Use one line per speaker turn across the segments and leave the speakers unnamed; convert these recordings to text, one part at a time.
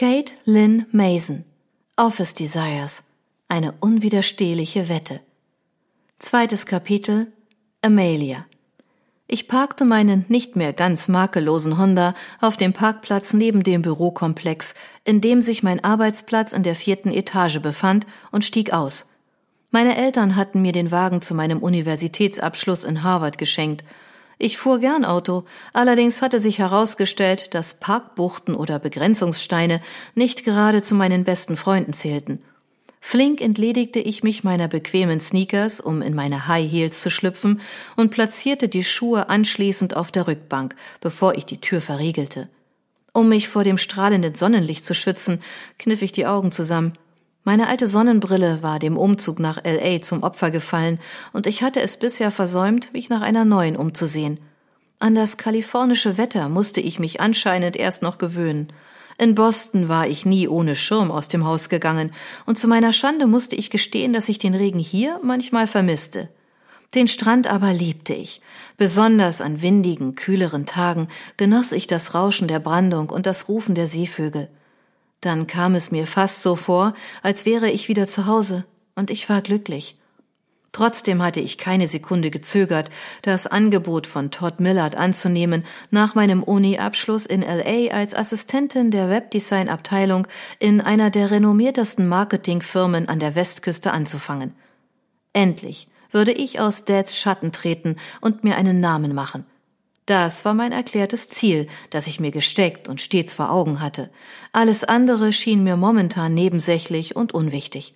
Kate Lynn Mason Office Desires Eine unwiderstehliche Wette Zweites Kapitel Amelia ich parkte meinen nicht mehr ganz makellosen Honda auf dem Parkplatz neben dem Bürokomplex, in dem sich mein Arbeitsplatz in der vierten Etage befand, und stieg aus. Meine Eltern hatten mir den Wagen zu meinem Universitätsabschluss in Harvard geschenkt. Ich fuhr gern Auto, allerdings hatte sich herausgestellt, dass Parkbuchten oder Begrenzungssteine nicht gerade zu meinen besten Freunden zählten. Flink entledigte ich mich meiner bequemen Sneakers, um in meine High Heels zu schlüpfen, und platzierte die Schuhe anschließend auf der Rückbank, bevor ich die Tür verriegelte. Um mich vor dem strahlenden Sonnenlicht zu schützen, kniff ich die Augen zusammen. Meine alte Sonnenbrille war dem Umzug nach LA zum Opfer gefallen, und ich hatte es bisher versäumt, mich nach einer neuen umzusehen. An das kalifornische Wetter musste ich mich anscheinend erst noch gewöhnen. In Boston war ich nie ohne Schirm aus dem Haus gegangen, und zu meiner Schande musste ich gestehen, dass ich den Regen hier manchmal vermisste. Den Strand aber liebte ich. Besonders an windigen, kühleren Tagen genoss ich das Rauschen der Brandung und das Rufen der Seevögel. Dann kam es mir fast so vor, als wäre ich wieder zu Hause, und ich war glücklich. Trotzdem hatte ich keine Sekunde gezögert, das Angebot von Todd Millard anzunehmen, nach meinem Uni-Abschluss in LA als Assistentin der Webdesign-Abteilung in einer der renommiertesten Marketingfirmen an der Westküste anzufangen. Endlich würde ich aus Dads Schatten treten und mir einen Namen machen. Das war mein erklärtes Ziel, das ich mir gesteckt und stets vor Augen hatte. Alles andere schien mir momentan nebensächlich und unwichtig.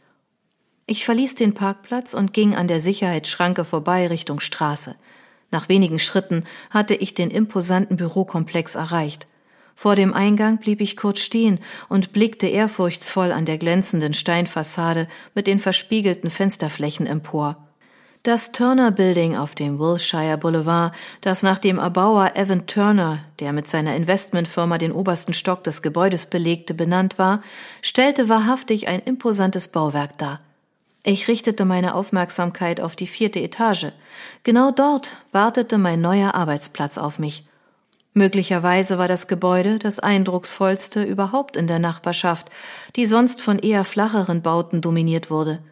Ich verließ den Parkplatz und ging an der Sicherheitsschranke vorbei Richtung Straße. Nach wenigen Schritten hatte ich den imposanten Bürokomplex erreicht. Vor dem Eingang blieb ich kurz stehen und blickte ehrfurchtsvoll an der glänzenden Steinfassade mit den verspiegelten Fensterflächen empor. Das Turner Building auf dem Wilshire Boulevard, das nach dem Erbauer Evan Turner, der mit seiner Investmentfirma den obersten Stock des Gebäudes belegte, benannt war, stellte wahrhaftig ein imposantes Bauwerk dar. Ich richtete meine Aufmerksamkeit auf die vierte Etage. Genau dort wartete mein neuer Arbeitsplatz auf mich. Möglicherweise war das Gebäude das eindrucksvollste überhaupt in der Nachbarschaft, die sonst von eher flacheren Bauten dominiert wurde.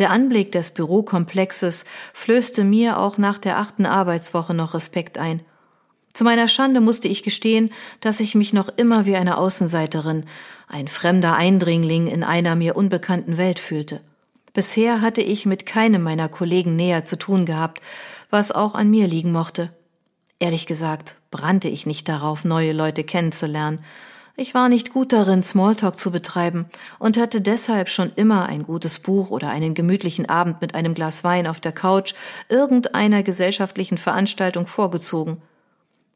Der Anblick des Bürokomplexes flößte mir auch nach der achten Arbeitswoche noch Respekt ein. Zu meiner Schande musste ich gestehen, dass ich mich noch immer wie eine Außenseiterin, ein fremder Eindringling in einer mir unbekannten Welt fühlte. Bisher hatte ich mit keinem meiner Kollegen näher zu tun gehabt, was auch an mir liegen mochte. Ehrlich gesagt brannte ich nicht darauf, neue Leute kennenzulernen. Ich war nicht gut darin, Smalltalk zu betreiben und hatte deshalb schon immer ein gutes Buch oder einen gemütlichen Abend mit einem Glas Wein auf der Couch irgendeiner gesellschaftlichen Veranstaltung vorgezogen.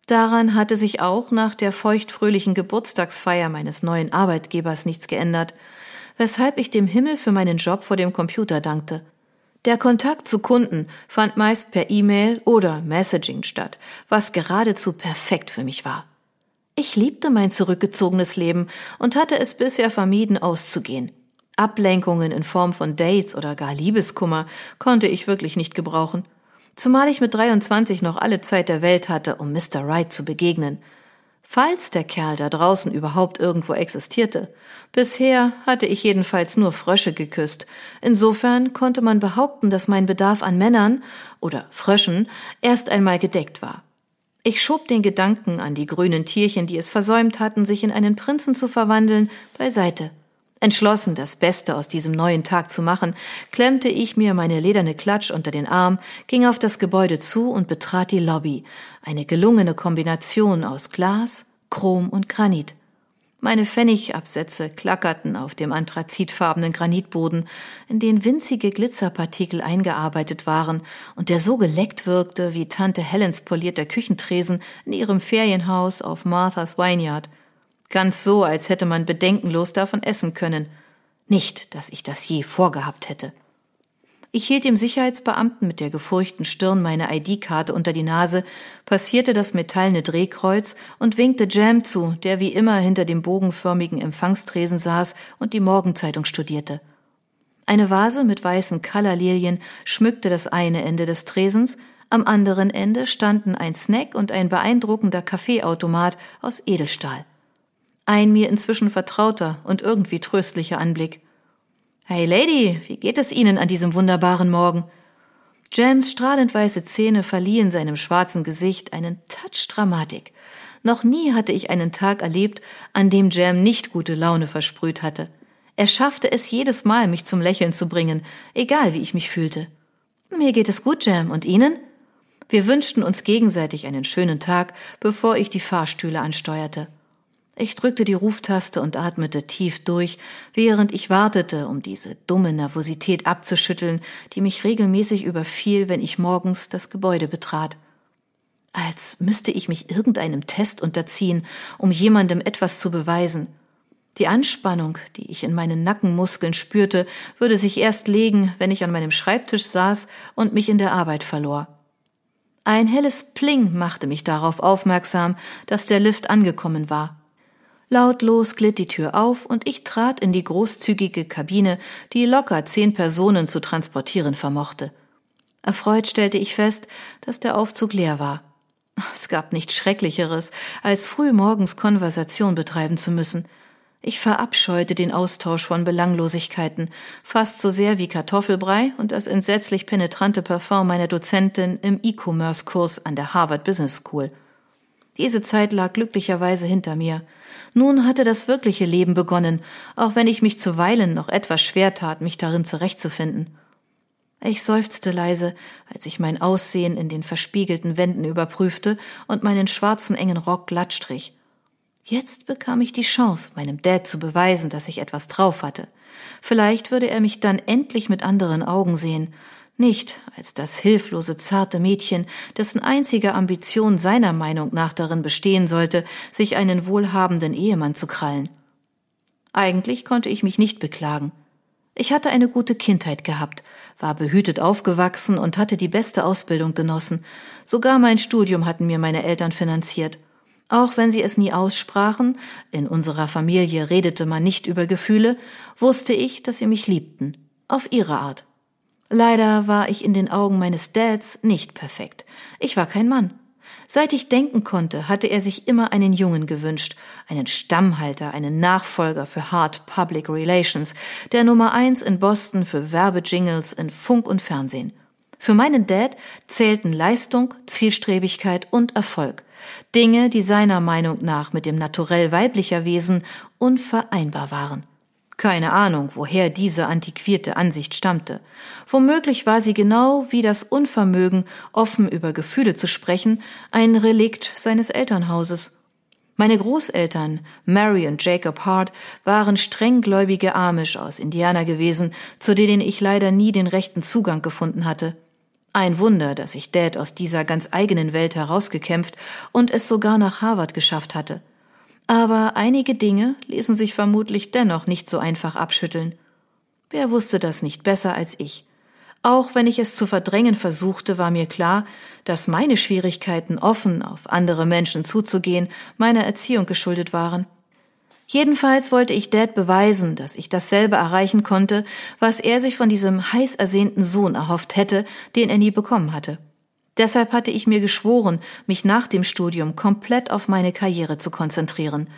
Daran hatte sich auch nach der feuchtfröhlichen Geburtstagsfeier meines neuen Arbeitgebers nichts geändert weshalb ich dem Himmel für meinen Job vor dem Computer dankte. Der Kontakt zu Kunden fand meist per E-Mail oder Messaging statt, was geradezu perfekt für mich war. Ich liebte mein zurückgezogenes Leben und hatte es bisher vermieden, auszugehen. Ablenkungen in Form von Dates oder gar Liebeskummer konnte ich wirklich nicht gebrauchen. Zumal ich mit 23 noch alle Zeit der Welt hatte, um Mr. Wright zu begegnen falls der Kerl da draußen überhaupt irgendwo existierte. Bisher hatte ich jedenfalls nur Frösche geküsst. Insofern konnte man behaupten, dass mein Bedarf an Männern oder Fröschen erst einmal gedeckt war. Ich schob den Gedanken an die grünen Tierchen, die es versäumt hatten, sich in einen Prinzen zu verwandeln, beiseite. Entschlossen, das Beste aus diesem neuen Tag zu machen, klemmte ich mir meine lederne Klatsch unter den Arm, ging auf das Gebäude zu und betrat die Lobby, eine gelungene Kombination aus Glas, Chrom und Granit. Meine Pfennigabsätze klackerten auf dem anthrazitfarbenen Granitboden, in den winzige Glitzerpartikel eingearbeitet waren und der so geleckt wirkte wie Tante Helens polierter Küchentresen in ihrem Ferienhaus auf Martha's Vineyard – Ganz so, als hätte man bedenkenlos davon essen können. Nicht, dass ich das je vorgehabt hätte. Ich hielt dem Sicherheitsbeamten mit der gefurchten Stirn meine ID-Karte unter die Nase, passierte das metallene Drehkreuz und winkte Jam zu, der wie immer hinter dem bogenförmigen Empfangstresen saß und die Morgenzeitung studierte. Eine Vase mit weißen Colorlilien schmückte das eine Ende des Tresens, am anderen Ende standen ein Snack und ein beeindruckender Kaffeeautomat aus Edelstahl. Ein mir inzwischen vertrauter und irgendwie tröstlicher Anblick. Hey Lady, wie geht es Ihnen an diesem wunderbaren Morgen? Jams strahlend weiße Zähne verliehen seinem schwarzen Gesicht einen Touch Dramatik. Noch nie hatte ich einen Tag erlebt, an dem Jam nicht gute Laune versprüht hatte. Er schaffte es jedes Mal, mich zum Lächeln zu bringen, egal wie ich mich fühlte. Mir geht es gut, Jam, und Ihnen? Wir wünschten uns gegenseitig einen schönen Tag, bevor ich die Fahrstühle ansteuerte. Ich drückte die Ruftaste und atmete tief durch, während ich wartete, um diese dumme Nervosität abzuschütteln, die mich regelmäßig überfiel, wenn ich morgens das Gebäude betrat. Als müsste ich mich irgendeinem Test unterziehen, um jemandem etwas zu beweisen. Die Anspannung, die ich in meinen Nackenmuskeln spürte, würde sich erst legen, wenn ich an meinem Schreibtisch saß und mich in der Arbeit verlor. Ein helles Pling machte mich darauf aufmerksam, dass der Lift angekommen war. Lautlos glitt die Tür auf und ich trat in die großzügige Kabine, die locker zehn Personen zu transportieren vermochte. Erfreut stellte ich fest, dass der Aufzug leer war. Es gab nichts Schrecklicheres, als früh morgens Konversation betreiben zu müssen. Ich verabscheute den Austausch von Belanglosigkeiten, fast so sehr wie Kartoffelbrei und das entsetzlich penetrante Parfum meiner Dozentin im E-Commerce-Kurs an der Harvard Business School. Diese Zeit lag glücklicherweise hinter mir. Nun hatte das wirkliche Leben begonnen, auch wenn ich mich zuweilen noch etwas schwer tat, mich darin zurechtzufinden. Ich seufzte leise, als ich mein Aussehen in den verspiegelten Wänden überprüfte und meinen schwarzen engen Rock glatt strich. Jetzt bekam ich die Chance, meinem Dad zu beweisen, dass ich etwas drauf hatte. Vielleicht würde er mich dann endlich mit anderen Augen sehen, nicht als das hilflose, zarte Mädchen, dessen einzige Ambition seiner Meinung nach darin bestehen sollte, sich einen wohlhabenden Ehemann zu krallen. Eigentlich konnte ich mich nicht beklagen. Ich hatte eine gute Kindheit gehabt, war behütet aufgewachsen und hatte die beste Ausbildung genossen. Sogar mein Studium hatten mir meine Eltern finanziert. Auch wenn sie es nie aussprachen, in unserer Familie redete man nicht über Gefühle, wusste ich, dass sie mich liebten. Auf ihre Art. Leider war ich in den Augen meines Dads nicht perfekt. Ich war kein Mann. Seit ich denken konnte, hatte er sich immer einen Jungen gewünscht, einen Stammhalter, einen Nachfolger für Hard Public Relations, der Nummer eins in Boston für Werbejingles in Funk und Fernsehen. Für meinen Dad zählten Leistung, Zielstrebigkeit und Erfolg. Dinge, die seiner Meinung nach mit dem Naturell weiblicher Wesen unvereinbar waren. Keine Ahnung, woher diese antiquierte Ansicht stammte. Womöglich war sie genau wie das Unvermögen, offen über Gefühle zu sprechen, ein Relikt seines Elternhauses. Meine Großeltern, Mary und Jacob Hart, waren strenggläubige Amish aus Indiana gewesen, zu denen ich leider nie den rechten Zugang gefunden hatte. Ein Wunder, dass ich Dad aus dieser ganz eigenen Welt herausgekämpft und es sogar nach Harvard geschafft hatte. Aber einige Dinge ließen sich vermutlich dennoch nicht so einfach abschütteln. Wer wusste das nicht besser als ich? Auch wenn ich es zu verdrängen versuchte, war mir klar, dass meine Schwierigkeiten, offen auf andere Menschen zuzugehen, meiner Erziehung geschuldet waren. Jedenfalls wollte ich Dad beweisen, dass ich dasselbe erreichen konnte, was er sich von diesem heiß ersehnten Sohn erhofft hätte, den er nie bekommen hatte. Deshalb hatte ich mir geschworen, mich nach dem Studium komplett auf meine Karriere zu konzentrieren.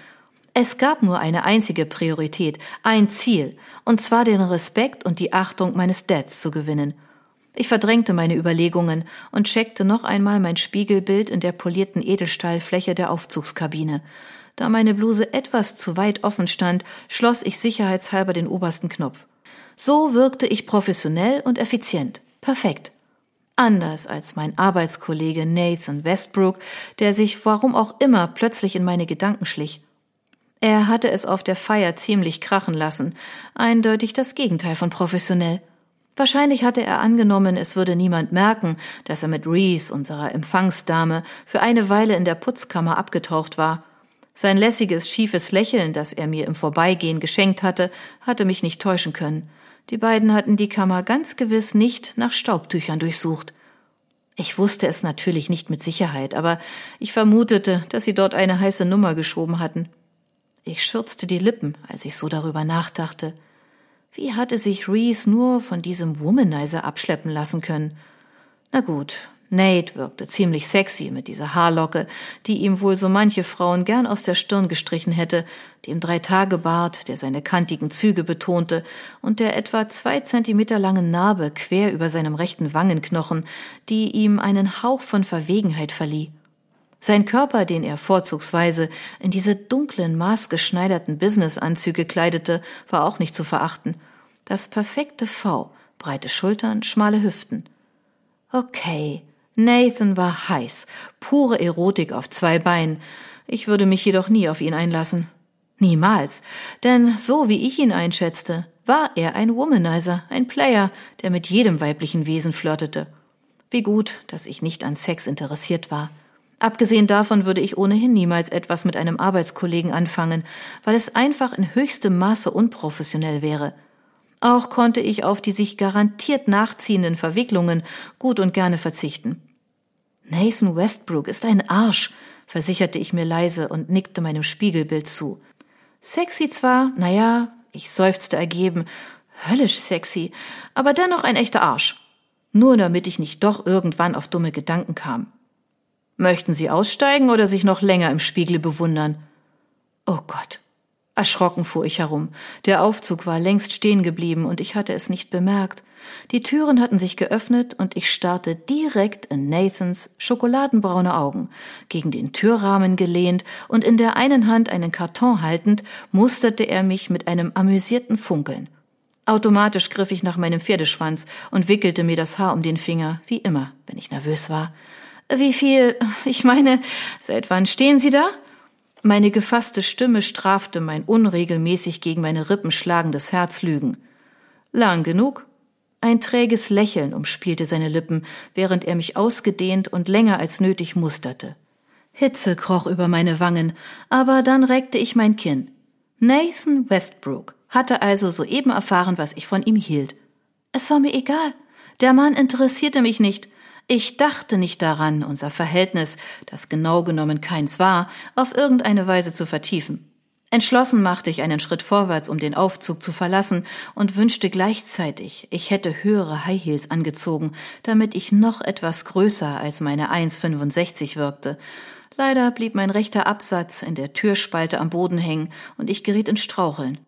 Es gab nur eine einzige Priorität, ein Ziel, und zwar den Respekt und die Achtung meines Dads zu gewinnen. Ich verdrängte meine Überlegungen und checkte noch einmal mein Spiegelbild in der polierten Edelstahlfläche der Aufzugskabine. Da meine Bluse etwas zu weit offen stand, schloss ich sicherheitshalber den obersten Knopf. So wirkte ich professionell und effizient. Perfekt. Anders als mein Arbeitskollege Nathan Westbrook, der sich warum auch immer plötzlich in meine Gedanken schlich. Er hatte es auf der Feier ziemlich krachen lassen, eindeutig das Gegenteil von professionell. Wahrscheinlich hatte er angenommen, es würde niemand merken, dass er mit Reese, unserer Empfangsdame, für eine Weile in der Putzkammer abgetaucht war. Sein lässiges, schiefes Lächeln, das er mir im Vorbeigehen geschenkt hatte, hatte mich nicht täuschen können. Die beiden hatten die Kammer ganz gewiss nicht nach Staubtüchern durchsucht. Ich wusste es natürlich nicht mit Sicherheit, aber ich vermutete, dass sie dort eine heiße Nummer geschoben hatten. Ich schürzte die Lippen, als ich so darüber nachdachte. Wie hatte sich Reese nur von diesem Womanizer abschleppen lassen können? Na gut, Nate wirkte ziemlich sexy mit dieser Haarlocke, die ihm wohl so manche Frauen gern aus der Stirn gestrichen hätte, dem Dreitagebart, der seine kantigen Züge betonte, und der etwa zwei Zentimeter langen Narbe quer über seinem rechten Wangenknochen, die ihm einen Hauch von Verwegenheit verlieh. Sein Körper, den er vorzugsweise in diese dunklen, maßgeschneiderten Businessanzüge kleidete, war auch nicht zu verachten. Das perfekte V, breite Schultern, schmale Hüften. Okay, Nathan war heiß, pure Erotik auf zwei Beinen. Ich würde mich jedoch nie auf ihn einlassen. Niemals. Denn so wie ich ihn einschätzte, war er ein Womanizer, ein Player, der mit jedem weiblichen Wesen flirtete. Wie gut, dass ich nicht an Sex interessiert war. Abgesehen davon würde ich ohnehin niemals etwas mit einem Arbeitskollegen anfangen, weil es einfach in höchstem Maße unprofessionell wäre. Auch konnte ich auf die sich garantiert nachziehenden Verwicklungen gut und gerne verzichten. Nathan Westbrook ist ein Arsch, versicherte ich mir leise und nickte meinem Spiegelbild zu. Sexy zwar, naja, ich seufzte ergeben, höllisch sexy, aber dennoch ein echter Arsch. Nur damit ich nicht doch irgendwann auf dumme Gedanken kam. Möchten Sie aussteigen oder sich noch länger im Spiegel bewundern? Oh Gott, Erschrocken fuhr ich herum. Der Aufzug war längst stehen geblieben und ich hatte es nicht bemerkt. Die Türen hatten sich geöffnet und ich starrte direkt in Nathans schokoladenbraune Augen. Gegen den Türrahmen gelehnt und in der einen Hand einen Karton haltend, musterte er mich mit einem amüsierten Funkeln. Automatisch griff ich nach meinem Pferdeschwanz und wickelte mir das Haar um den Finger, wie immer, wenn ich nervös war. Wie viel, ich meine, seit wann stehen Sie da? Meine gefasste Stimme strafte mein unregelmäßig gegen meine Rippen schlagendes Herzlügen. Lang genug? Ein träges Lächeln umspielte seine Lippen, während er mich ausgedehnt und länger als nötig musterte. Hitze kroch über meine Wangen, aber dann reckte ich mein Kinn. Nathan Westbrook hatte also soeben erfahren, was ich von ihm hielt. Es war mir egal. Der Mann interessierte mich nicht. Ich dachte nicht daran, unser Verhältnis, das genau genommen keins war, auf irgendeine Weise zu vertiefen. Entschlossen machte ich einen Schritt vorwärts, um den Aufzug zu verlassen und wünschte gleichzeitig, ich hätte höhere High Heels angezogen, damit ich noch etwas größer als meine 1,65 wirkte. Leider blieb mein rechter Absatz in der Türspalte am Boden hängen und ich geriet in Straucheln.